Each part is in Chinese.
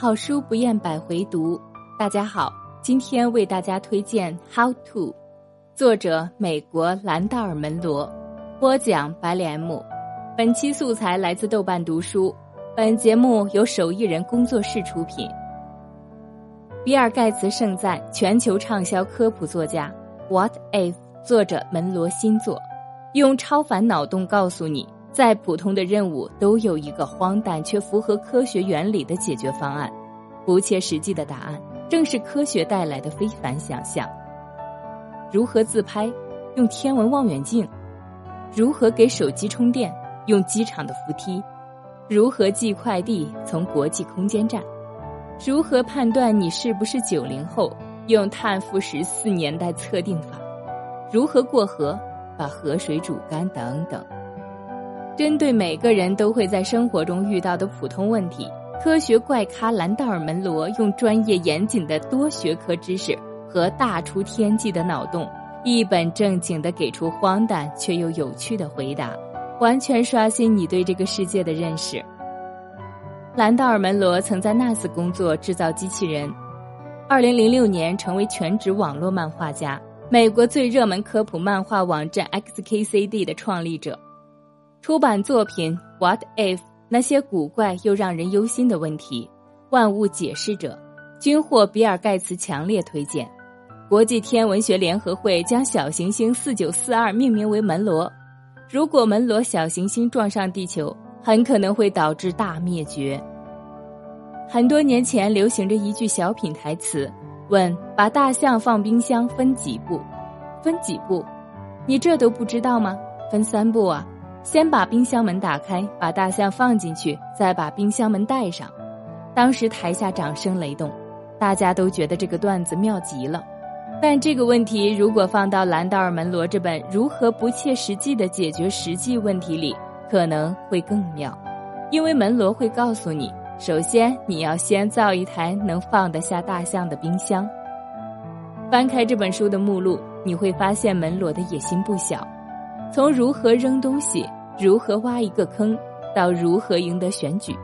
好书不厌百回读。大家好，今天为大家推荐《How to》，作者美国兰道尔·门罗，播讲白莲木。本期素材来自豆瓣读书。本节目由手艺人工作室出品。比尔·盖茨盛赞全球畅销科普作家《What If》作者门罗新作，用超凡脑洞告诉你。再普通的任务都有一个荒诞却符合科学原理的解决方案，不切实际的答案正是科学带来的非凡想象。如何自拍？用天文望远镜。如何给手机充电？用机场的扶梯。如何寄快递？从国际空间站。如何判断你是不是九零后？用碳负十四年代测定法。如何过河？把河水煮干等等。针对每个人都会在生活中遇到的普通问题，科学怪咖兰道尔·门罗用专业严谨的多学科知识和大出天际的脑洞，一本正经地给出荒诞却又有趣的回答，完全刷新你对这个世界的认识。兰道尔·门罗曾在 NAS 工作制造机器人，二零零六年成为全职网络漫画家，美国最热门科普漫画网站 XKCD 的创立者。出版作品《What If》那些古怪又让人忧心的问题，万物解释者均获比尔盖茨强烈推荐。国际天文学联合会将小行星四九四二命名为门罗。如果门罗小行星撞上地球，很可能会导致大灭绝。很多年前流行着一句小品台词：“问把大象放冰箱分几步？分几步？你这都不知道吗？分三步啊！”先把冰箱门打开，把大象放进去，再把冰箱门带上。当时台下掌声雷动，大家都觉得这个段子妙极了。但这个问题如果放到兰道尔·门罗这本《如何不切实际的解决实际问题》里，可能会更妙，因为门罗会告诉你：首先你要先造一台能放得下大象的冰箱。翻开这本书的目录，你会发现门罗的野心不小。从如何扔东西，如何挖一个坑，到如何赢得选举，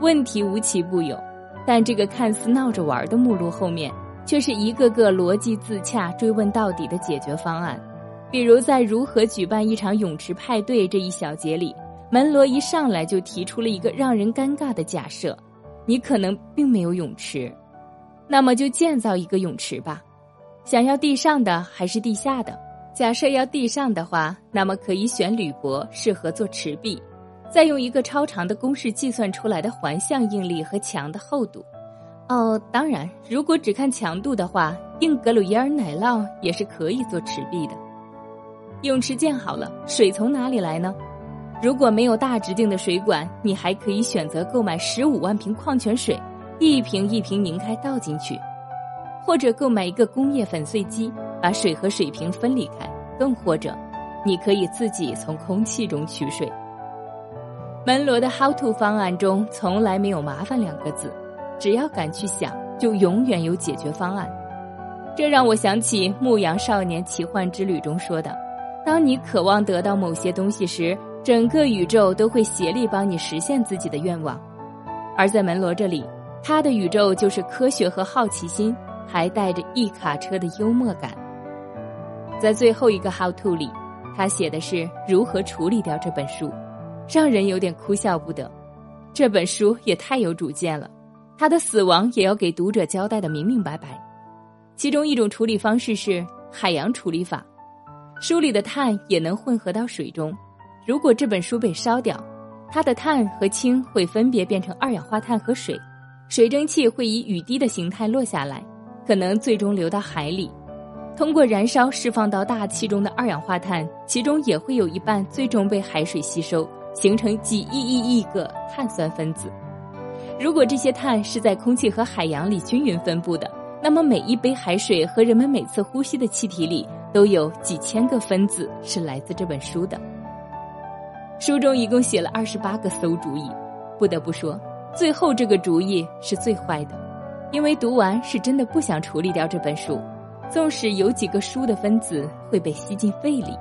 问题无奇不有。但这个看似闹着玩的目录后面，却是一个个逻辑自洽、追问到底的解决方案。比如在如何举办一场泳池派对这一小节里，门罗一上来就提出了一个让人尴尬的假设：你可能并没有泳池，那么就建造一个泳池吧。想要地上的还是地下的？假设要地上的话，那么可以选铝箔，适合做池壁，再用一个超长的公式计算出来的环向应力和墙的厚度。哦，当然，如果只看强度的话，硬格鲁耶尔奶酪也是可以做池壁的。泳池建好了，水从哪里来呢？如果没有大直径的水管，你还可以选择购买十五万瓶矿泉水，一瓶一瓶拧开倒进去，或者购买一个工业粉碎机。把水和水瓶分离开，更或者，你可以自己从空气中取水。门罗的 How to 方案中从来没有麻烦两个字，只要敢去想，就永远有解决方案。这让我想起《牧羊少年奇幻之旅》中说的：“当你渴望得到某些东西时，整个宇宙都会协力帮你实现自己的愿望。”而在门罗这里，他的宇宙就是科学和好奇心，还带着一卡车的幽默感。在最后一个 How to 里，他写的是如何处理掉这本书，让人有点哭笑不得。这本书也太有主见了，他的死亡也要给读者交代的明明白白。其中一种处理方式是海洋处理法，书里的碳也能混合到水中。如果这本书被烧掉，它的碳和氢会分别变成二氧化碳和水，水蒸气会以雨滴的形态落下来，可能最终流到海里。通过燃烧释放到大气中的二氧化碳，其中也会有一半最终被海水吸收，形成几亿亿亿个碳酸分子。如果这些碳是在空气和海洋里均匀分布的，那么每一杯海水和人们每次呼吸的气体里都有几千个分子是来自这本书的。书中一共写了二十八个馊主意，不得不说，最后这个主意是最坏的，因为读完是真的不想处理掉这本书。纵使有几个书的分子会被吸进肺里。